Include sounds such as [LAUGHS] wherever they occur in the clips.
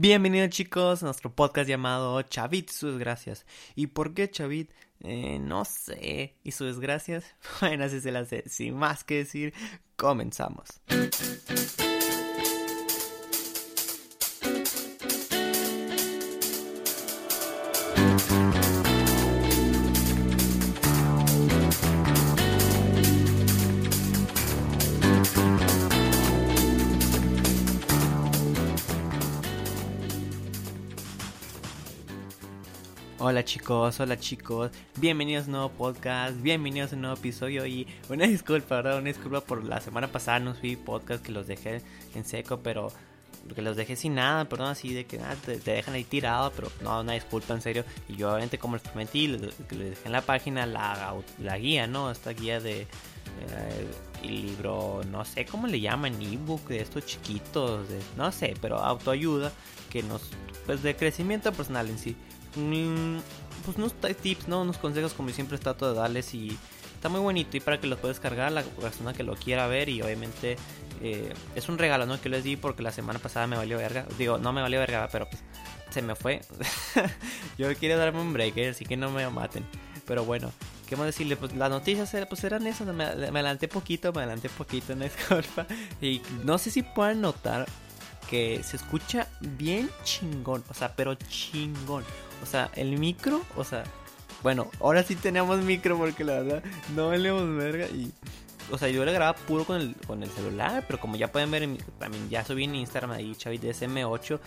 Bienvenidos chicos a nuestro podcast llamado Chavit y sus desgracias. ¿Y por qué Chavit? Eh, no sé. ¿Y sus desgracias? [LAUGHS] Bueno, así se las sé. Sin más que decir, comenzamos. Hola chicos, hola chicos, bienvenidos a un nuevo podcast, bienvenidos a un nuevo episodio y una [LAUGHS] disculpa, ¿verdad? Una disculpa por la semana pasada no fui podcast que los dejé en seco, pero que los dejé sin nada, perdón, así de que nada, te, dejan ahí tirado, pero no, una disculpa en serio. Y yo obviamente como les prometí, les, dejé en la página la, la guía, ¿no? Esta guía de... Eh, el libro, no sé cómo le llaman, ebook de estos chiquitos, de, no sé, pero autoayuda que nos, pues de crecimiento personal en sí. Pues unos tips, ¿no? Unos consejos como siempre trato de darles y está muy bonito y para que los puedes cargar la persona que lo quiera ver y obviamente eh, es un regalo, ¿no? Que les di porque la semana pasada me valió verga. Digo, no me valió verga, pero pues se me fue. [LAUGHS] Yo quiero darme un break, ¿eh? así que no me maten. Pero bueno, ¿qué más decirle? Pues las noticias pues eran esas, me, adelanté poquito, me adelanté poquito, en disculpa. Y no sé si puedan notar que se escucha bien chingón, o sea, pero chingón. O sea, el micro, o sea, bueno, ahora sí tenemos micro porque la verdad no valemos verga y o sea, yo le grababa puro con el, con el celular, pero como ya pueden ver, también ya subí en Instagram ahí, Chavit SM8,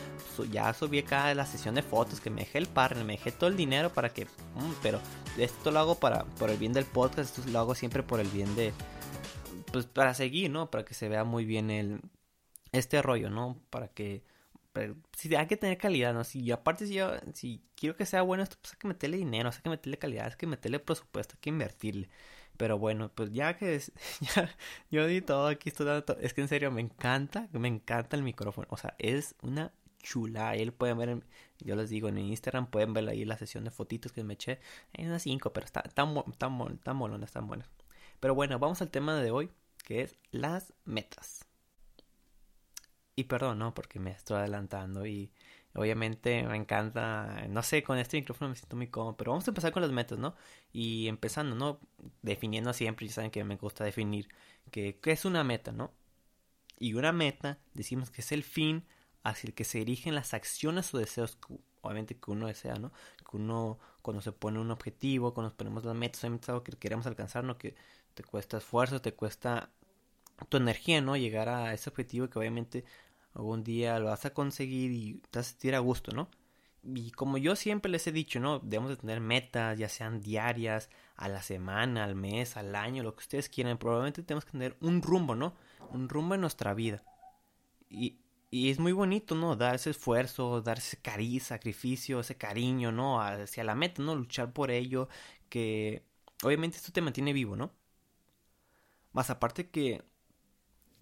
ya subí acá la sesión de fotos, que me dejé el partner, me dejé todo el dinero para que, mm, pero esto lo hago para, por el bien del podcast, esto lo hago siempre por el bien de, pues para seguir, ¿no? Para que se vea muy bien el, este rollo, ¿no? Para que si hay que tener calidad, ¿no? Si aparte si yo, si quiero que sea bueno esto, pues hay que meterle dinero, hay que meterle calidad, hay que meterle presupuesto, hay que invertirle. Pero bueno, pues ya que es, [LAUGHS] ya, yo di todo aquí, estoy dando es que en serio me encanta, me encanta el micrófono, o sea, es una chula, ahí pueden ver, yo les digo en Instagram, pueden ver ahí la sesión de fotitos que me eché, hay unas 5, pero está tan, tan, tan tan buenas. Pero bueno, vamos al tema de hoy, que es las metas. Y perdón, ¿no? Porque me estoy adelantando y obviamente me encanta, no sé, con este micrófono me siento muy cómodo, pero vamos a empezar con las metas, ¿no? Y empezando, ¿no? Definiendo siempre, ya saben que me gusta definir que, qué es una meta, ¿no? Y una meta, decimos que es el fin hacia el que se dirigen las acciones o deseos, obviamente que uno desea, ¿no? Que uno, cuando se pone un objetivo, cuando nos ponemos las metas, obviamente es algo que queremos alcanzar, ¿no? Que te cuesta esfuerzo, te cuesta tu energía, ¿no? Llegar a ese objetivo que obviamente algún día lo vas a conseguir y te vas a sentir a gusto, ¿no? Y como yo siempre les he dicho, ¿no? Debemos de tener metas, ya sean diarias, a la semana, al mes, al año, lo que ustedes quieran. Probablemente tenemos que tener un rumbo, ¿no? Un rumbo en nuestra vida. Y, y es muy bonito, ¿no? Dar ese esfuerzo, dar ese cariño, sacrificio, ese cariño, ¿no? Hacia la meta, ¿no? Luchar por ello, que obviamente esto te mantiene vivo, ¿no? Más aparte que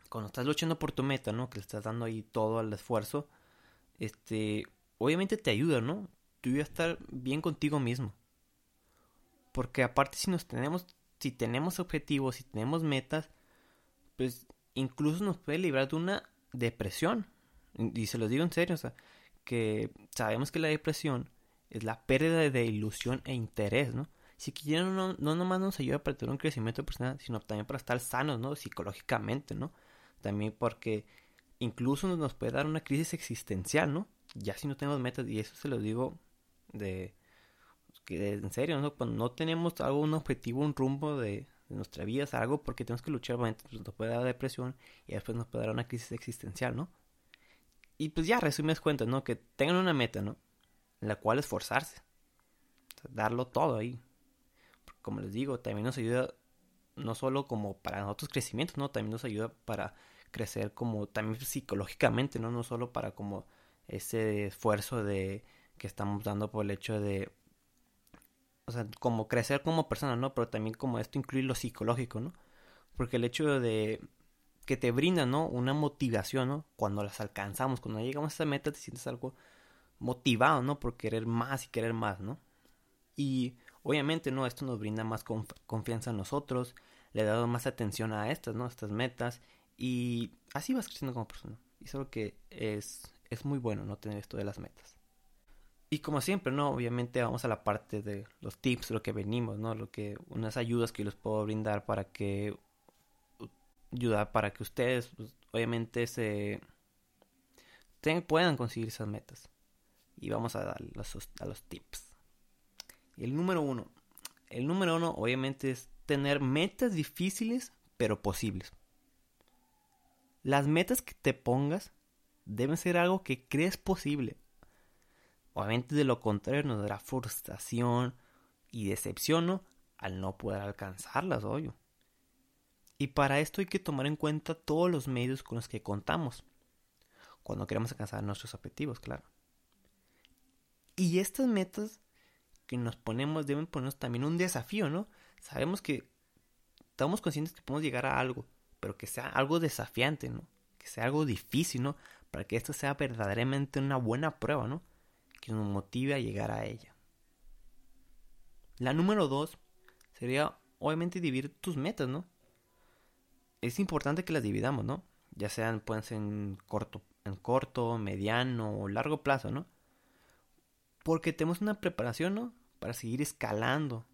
cuando estás luchando por tu meta, ¿no? Que le estás dando ahí todo el esfuerzo, este, obviamente te ayuda, ¿no? Tú vas a estar bien contigo mismo. Porque aparte si nos tenemos, si tenemos objetivos, si tenemos metas, pues incluso nos puede librar de una depresión. Y se los digo en serio, o sea, que sabemos que la depresión es la pérdida de ilusión e interés, ¿no? Si quieren, no, no nomás nos ayuda para tener un crecimiento personal, sino también para estar sanos, ¿no? Psicológicamente, ¿no? También porque incluso nos puede dar una crisis existencial, ¿no? Ya si no tenemos metas, y eso se lo digo de, que en serio, ¿no? Cuando no tenemos algo, un objetivo, un rumbo de, nuestra vida, es algo porque tenemos que luchar, pues nos puede dar depresión y después nos puede dar una crisis existencial, ¿no? Y pues ya, resumes cuentas, ¿no? Que tengan una meta, ¿no? La cual esforzarse. darlo todo ahí. como les digo, también nos ayuda no solo como para nosotros crecimiento, ¿no? También nos ayuda para crecer como también psicológicamente, ¿no? No solo para como ese esfuerzo de que estamos dando por el hecho de o sea, como crecer como persona, ¿no? Pero también como esto incluye lo psicológico, ¿no? Porque el hecho de que te brinda, ¿no? Una motivación, ¿no? Cuando las alcanzamos, cuando llegamos a esa meta, te sientes algo motivado, ¿no? Por querer más y querer más, ¿no? Y obviamente, ¿no? Esto nos brinda más confianza en nosotros, le dado más atención a estas, ¿no? Estas metas y así vas creciendo como persona. Y es algo que es, es muy bueno, ¿no? Tener esto de las metas. Y como siempre, ¿no? Obviamente vamos a la parte de los tips, lo que venimos, ¿no? Lo que, unas ayudas que les puedo brindar para que, ayudar para que ustedes, pues, obviamente, se, puedan conseguir esas metas. Y vamos a dar los, a los tips. El número uno. El número uno, obviamente, es tener metas difíciles, pero posibles. Las metas que te pongas deben ser algo que crees posible Obviamente de lo contrario nos dará frustración y decepción al no poder alcanzarlas, obvio. Y para esto hay que tomar en cuenta todos los medios con los que contamos cuando queremos alcanzar nuestros objetivos, claro. Y estas metas que nos ponemos deben ponernos también un desafío, ¿no? Sabemos que estamos conscientes que podemos llegar a algo, pero que sea algo desafiante, ¿no? Que sea algo difícil, ¿no? Para que esto sea verdaderamente una buena prueba, ¿no? que nos motive a llegar a ella. La número dos sería obviamente dividir tus metas, ¿no? Es importante que las dividamos, ¿no? Ya sean, pueden en corto, en corto, mediano o largo plazo, ¿no? Porque tenemos una preparación, ¿no? Para seguir escalando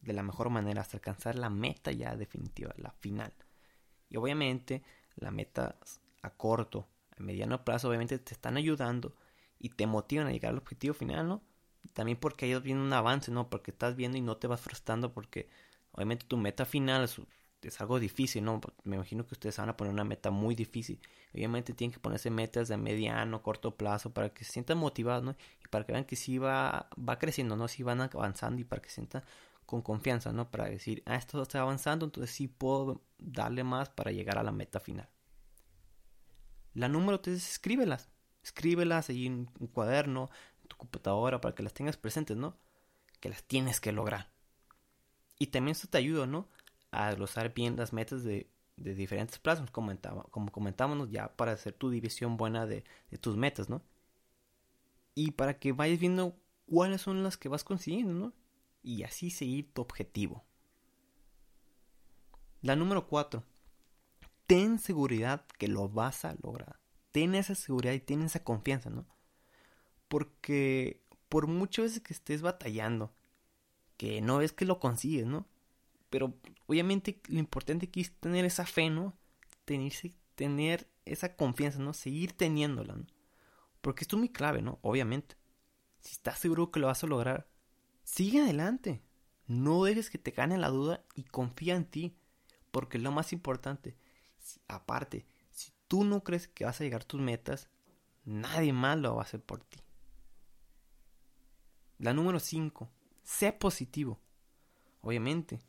de la mejor manera hasta alcanzar la meta ya definitiva, la final. Y obviamente la meta a corto, a mediano plazo, obviamente te están ayudando y te motivan a llegar al objetivo final, ¿no? También porque ellos vienen un avance, ¿no? Porque estás viendo y no te vas frustrando porque obviamente tu meta final es, algo difícil, ¿no? Me imagino que ustedes van a poner una meta muy difícil. Obviamente tienen que ponerse metas de mediano, corto plazo para que se sientan motivados, ¿no? Y para que vean que sí va, va creciendo, ¿no? Sí van avanzando y para que se sientan con confianza, ¿no? Para decir, ah, esto está avanzando, entonces sí puedo darle más para llegar a la meta final. La número 3 escríbelas. Escríbelas ahí en un cuaderno, en tu computadora, para que las tengas presentes, ¿no? Que las tienes que lograr. Y también esto te ayuda, ¿no? A glosar bien las metas de, diferentes plazos, como, como comentábamos ya, para hacer tu división buena de, de tus metas, ¿no? Y para que vayas viendo cuáles son las que vas consiguiendo, ¿no? Y así seguir tu objetivo. La número 4. Ten seguridad que lo vas a lograr ten esa seguridad y ten esa confianza, ¿no? Porque por muchas veces que estés batallando, que no es que lo consigues, ¿no? Pero obviamente lo importante aquí es tener esa fe, ¿no? Tener, tener esa confianza, ¿no? Seguir teniéndola, ¿no? Porque esto es muy clave, ¿no? Obviamente. Si estás seguro que lo vas a lograr, sigue adelante. No dejes que te gane la duda y confía en ti. Porque lo más importante, aparte, tú no crees que vas a llegar a tus metas, nadie más lo va a hacer por ti. La número 5. Sé positivo. Obviamente,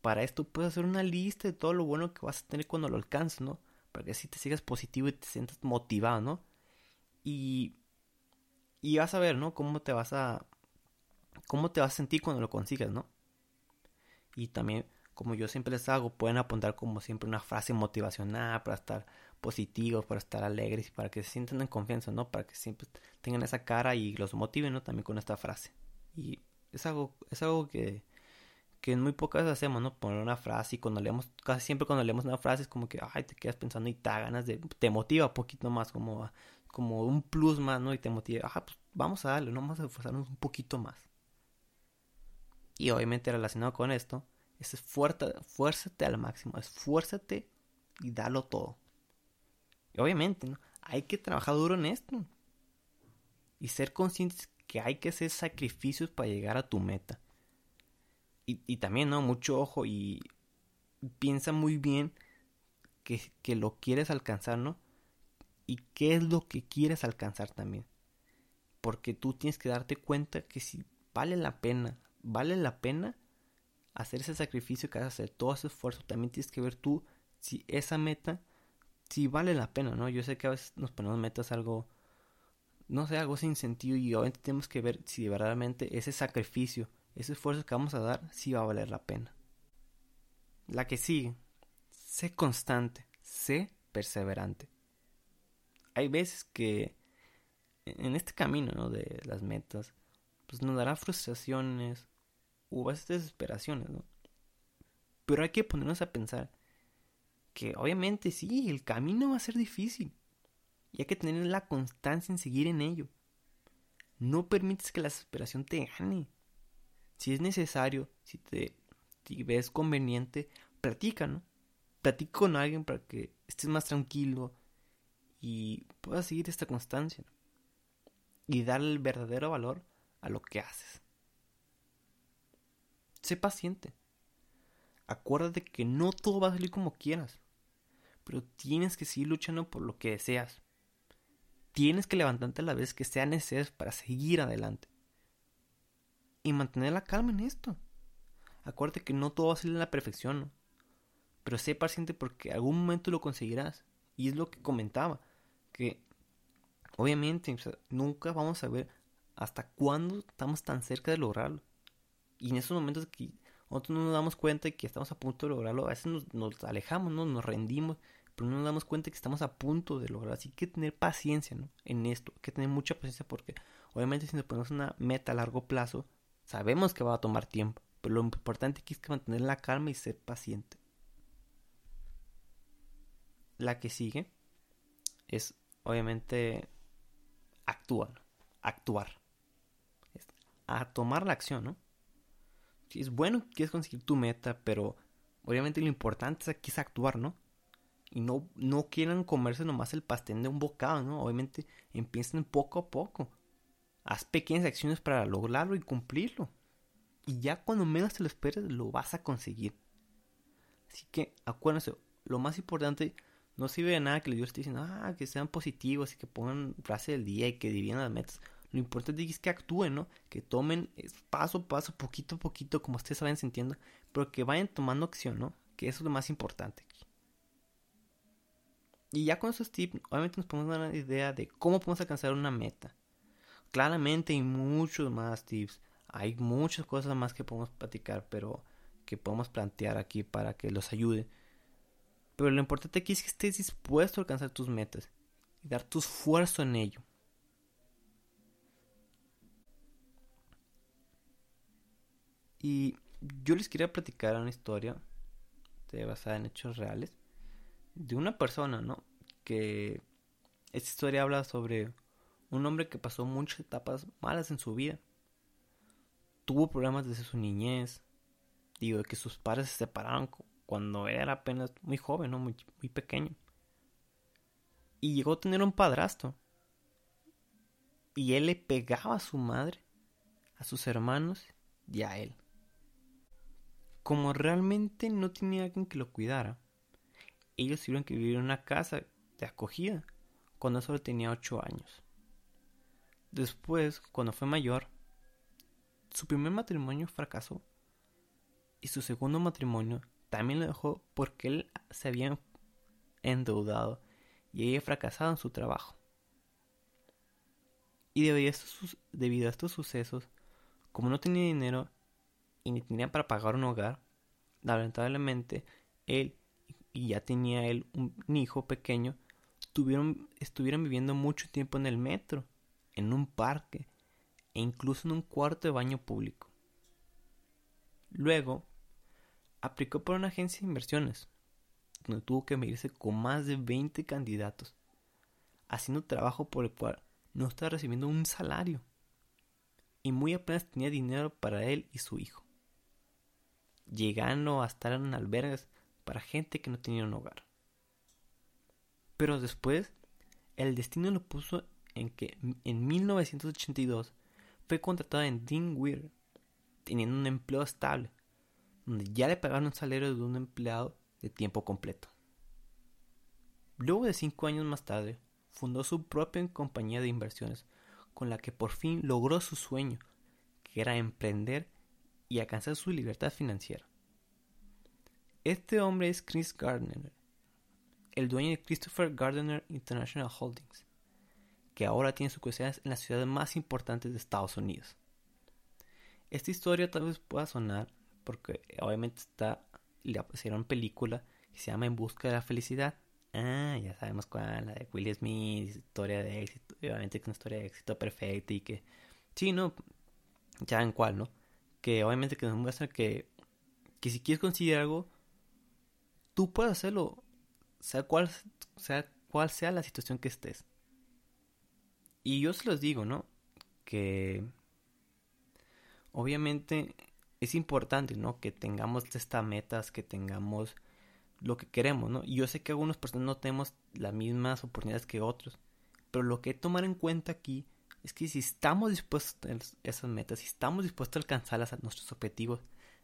para esto puedes hacer una lista de todo lo bueno que vas a tener cuando lo alcances, ¿no? Para que así te sigas positivo y te sientas motivado, ¿no? Y, y vas a ver, ¿no? Cómo te vas a... Cómo te vas a sentir cuando lo consigas, ¿no? Y también, como yo siempre les hago, pueden apuntar como siempre una frase motivacional para estar positivos, para estar alegres y para que se sientan en confianza, ¿no? Para que siempre tengan esa cara y los motiven, ¿no? También con esta frase. Y es algo, es algo que, que muy pocas veces hacemos, ¿no? Poner una frase y cuando leemos, casi siempre cuando leemos una frase es como que, ay, te quedas pensando y te da ganas de, te motiva un poquito más, como, como un plus más, ¿no? Y te motiva, ah, pues vamos a darle, ¿no? Vamos a esforzarnos un poquito más. Y obviamente relacionado con esto, es esfuérzate al máximo, esfuérzate y dalo todo obviamente, ¿no? Hay que trabajar duro en esto. Y ser conscientes que hay que hacer sacrificios para llegar a tu meta. Y, también, ¿no? Mucho ojo y piensa muy bien que, que lo quieres alcanzar, ¿no? Y qué es lo que quieres alcanzar también. Porque tú tienes que darte cuenta que si vale la pena, vale la pena hacer ese sacrificio que hacer todo ese esfuerzo, también tienes que ver tú si esa meta si vale la pena, ¿no? Yo sé que a veces nos ponemos metas algo, no sé, algo sin sentido y obviamente tenemos que ver si verdaderamente ese sacrificio, ese esfuerzo que vamos a dar, sí va a valer la pena. La que sigue, sé constante, sé perseverante. Hay veces que en este camino ¿no? de las metas, pues nos dará frustraciones o a veces desesperaciones, ¿no? Pero hay que ponernos a pensar que obviamente sí, el camino va a ser difícil. Y hay que tener la constancia en seguir en ello. No permites que la desesperación te gane. Si es necesario, si te ves conveniente, platica, ¿no? Platica con alguien para que estés más tranquilo y puedas seguir esta constancia. Y darle el verdadero valor a lo que haces. Sé paciente. Acuérdate que no todo va a salir como quieras pero tienes que seguir luchando por lo que deseas. Tienes que levantarte a la vez que sea necesario para seguir adelante. Y mantener la calma en esto. Acuérdate que no todo va a salir a la perfección. Pero sé paciente porque algún momento lo conseguirás. Y es lo que comentaba, que obviamente nunca vamos a ver hasta cuándo estamos tan cerca de lograrlo. Y en esos momentos que nosotros no nos damos cuenta de que estamos a punto de lograrlo, a veces nos, alejamos, ¿no? nos rendimos pero no nos damos cuenta que estamos a punto de lograr. Así que tener paciencia ¿no? en esto, hay que tener mucha paciencia porque obviamente si nos ponemos una meta a largo plazo, sabemos que va a tomar tiempo, pero lo importante aquí es que mantener la calma y ser paciente. La que sigue es obviamente actuar, actuar. a tomar la acción, ¿no? Es bueno que quieres conseguir tu meta, pero obviamente lo importante aquí es actuar, ¿no? y no, no quieran comerse nomás el pastel de un bocado, ¿no? Obviamente empiecen poco a poco. Haz pequeñas acciones para lograrlo y cumplirlo. Y ya cuando menos te lo esperes, lo vas a conseguir. Así que acuérdense, lo más importante no sirve de nada que les esté diciendo, ah, que sean positivos y que pongan frase del día y que dividan las metas. Lo importante es que actúen, ¿no? Que tomen paso a paso, poquito a poquito, como ustedes vayan sintiendo, pero que vayan tomando acción, ¿no? Que eso es lo más importante. Y ya con esos tips, obviamente nos podemos dar una idea de cómo podemos alcanzar una meta. Claramente hay muchos más tips. Hay muchas cosas más que podemos platicar, pero que podemos plantear aquí para que los ayude. Pero lo importante aquí es que estés dispuesto a alcanzar tus metas y dar tu esfuerzo en ello. Y yo les quería platicar una historia basada en hechos reales de una persona, ¿no? Que esta historia habla sobre un hombre que pasó muchas etapas malas en su vida. Tuvo problemas desde su niñez. Digo, de que sus padres se separaron cuando era apenas muy joven, ¿no? Muy, muy pequeño. Y llegó a tener un padrastro. Y él le pegaba a su madre, a sus hermanos y a él. Como realmente no tenía alguien que lo cuidara, ellos tuvieron que vivir en una casa de acogida cuando solo tenía 8 años. Después, cuando fue mayor, su primer matrimonio fracasó y su segundo matrimonio también lo dejó porque él se había endeudado y había fracasado en su trabajo. Y debido a, estos, debido a estos sucesos, como no tenía dinero y ni tenía para pagar un hogar, lamentablemente él y ya tenía él un, hijo pequeño, tuvieron, estuvieron viviendo mucho tiempo en el metro, en un parque e incluso en un cuarto de baño público. Luego, aplicó por una agencia de inversiones, donde tuvo que medirse con más de 20 candidatos, haciendo trabajo por el cual no estaba recibiendo un salario, y muy apenas tenía dinero para él y su hijo, llegando a estar en albergues para gente que no tenía un hogar. Pero después, el destino lo puso en que en 1982 fue contratado en Dean Weir, teniendo un empleo estable, donde ya le pagaron un salario de un empleado de tiempo completo. Luego de cinco años más tarde, fundó su propia compañía de inversiones, con la que por fin logró su sueño, que era emprender y alcanzar su libertad financiera. Este hombre es Chris Gardner. el dueño de Christopher Gardner International Holdings, que ahora tiene sucursales en las ciudades más importantes de Estados Unidos. Esta historia tal vez pueda sonar porque obviamente está le hicieron película que se llama En busca de la felicidad. Ah, ya sabemos cuál, la de Will Smith, historia de éxito, obviamente es una historia de éxito perfecta y que sí, no, ya en cuál, ¿no? Que obviamente que nos muestra que que si quieres conseguir algo tú puedes hacerlo, sea cual sea la situación que estés. Y yo se los digo, ¿no? Que obviamente es importante, ¿no? Que tengamos estas metas, que tengamos lo que queremos, ¿no? Y yo sé que algunas personas no tenemos las mismas oportunidades que otros, pero lo que hay que tomar en cuenta aquí es que si estamos dispuestos a esas metas, si estamos dispuestos a alcanzar nuestros objetivos,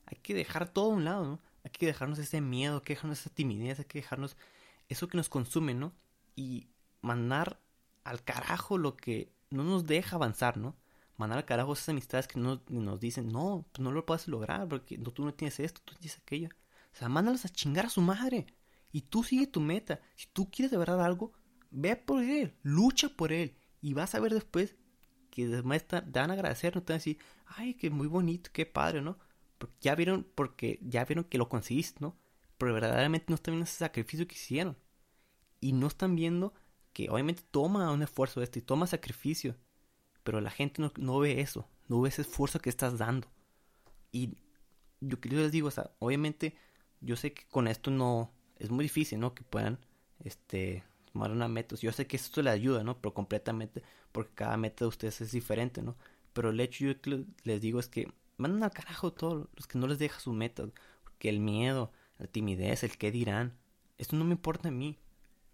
hay que dejar todo a un lado, ¿no? Hay que dejarnos ese miedo, hay que dejarnos esa timidez, hay que dejarnos eso que nos consume, ¿no? Y mandar al carajo lo que no nos deja avanzar, ¿no? mandar al carajo esas amistades que no, nos dicen, no, pues no lo puedes lograr porque tú no tienes esto, tú tienes aquello. O sea, mándalos a chingar a su madre. Y tú sigue tu meta. Si tú quieres de verdad algo, ve por él, lucha por él. Y vas a ver después que después te van a agradecer, no te van a decir, ay, qué muy bonito, qué padre, ¿no? Porque ya vieron, porque ya vieron que lo conseguiste, ¿no? Pero verdaderamente no están viendo ese sacrificio que hicieron. Y no están viendo que obviamente toma un esfuerzo esto y toma sacrificio pero la gente no, ve eso, no ve ese esfuerzo que estás dando. Y yo, yo les digo, obviamente yo sé que con esto no es muy difícil, ¿no? Que puedan este tomar una meta. Yo sé que esto le ayuda, ¿no? Pero completamente, porque cada meta de ustedes es diferente, ¿no? Pero el hecho yo les digo es que mandan al carajo todos los que no les deja su meta, porque el miedo, la timidez, el qué dirán, esto no me importa a mí.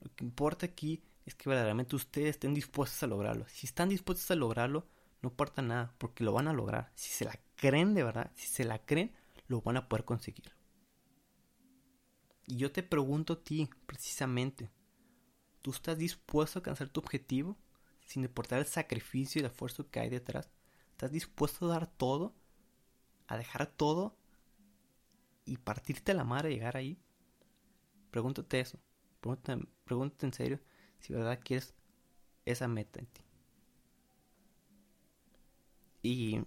Lo que importa aquí es que verdaderamente ustedes estén dispuestos a lograrlo. Si están dispuestos a lograrlo, no importa nada, porque lo van a lograr. Si se la creen de verdad, si se la creen, lo van a poder conseguir. Y yo te pregunto a ti, precisamente, ¿tú estás dispuesto a alcanzar tu objetivo sin importar el sacrificio y el esfuerzo que hay detrás? ¿Estás dispuesto a dar todo? ¿A dejar todo? ¿Y partirte la madre a llegar ahí? Pregúntate eso. Pregúntate, en serio si verdad quieres esa meta en ti. Y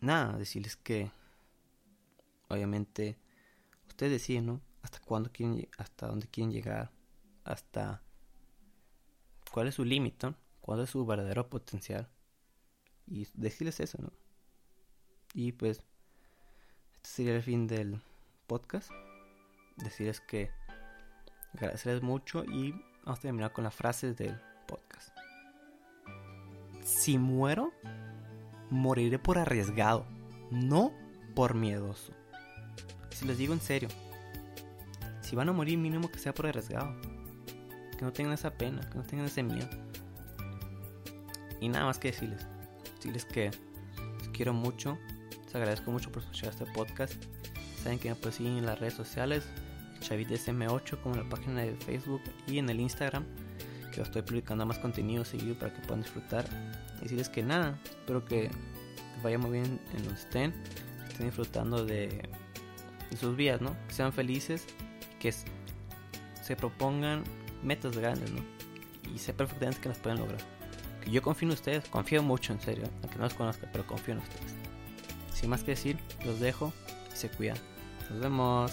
nada, decirles que obviamente ustedes deciden, ¿no? Hasta cuándo quieren, hasta dónde quieren llegar, hasta cuál es su límite, cuál es su verdadero potencial. Y decirles eso, ¿no? Y pues, este sería el fin del podcast. Decirles que agradecerles mucho y Vamos a terminar con las frases del podcast. Si muero, moriré por arriesgado, no por miedoso. Si les digo en serio, si van a morir, mínimo que sea por arriesgado. Que no tengan esa pena, que no tengan ese miedo. Y nada más que decirles. Decirles que les quiero mucho. Les agradezco mucho por escuchar este podcast. Saben que me pueden en las redes sociales ChavitSM8 como en la página de Facebook y en el Instagram que estoy publicando más contenido seguido para que puedan disfrutar decirles que nada espero que vaya muy bien en donde estén estén disfrutando de, sus vidas no que sean felices que se propongan metas grandes no y sé perfectamente que las pueden lograr. Yo confío en ustedes confío mucho en serio aunque no los conozca pero confío en ustedes. Sin más que decir los dejo y se cuidan. Nos vemos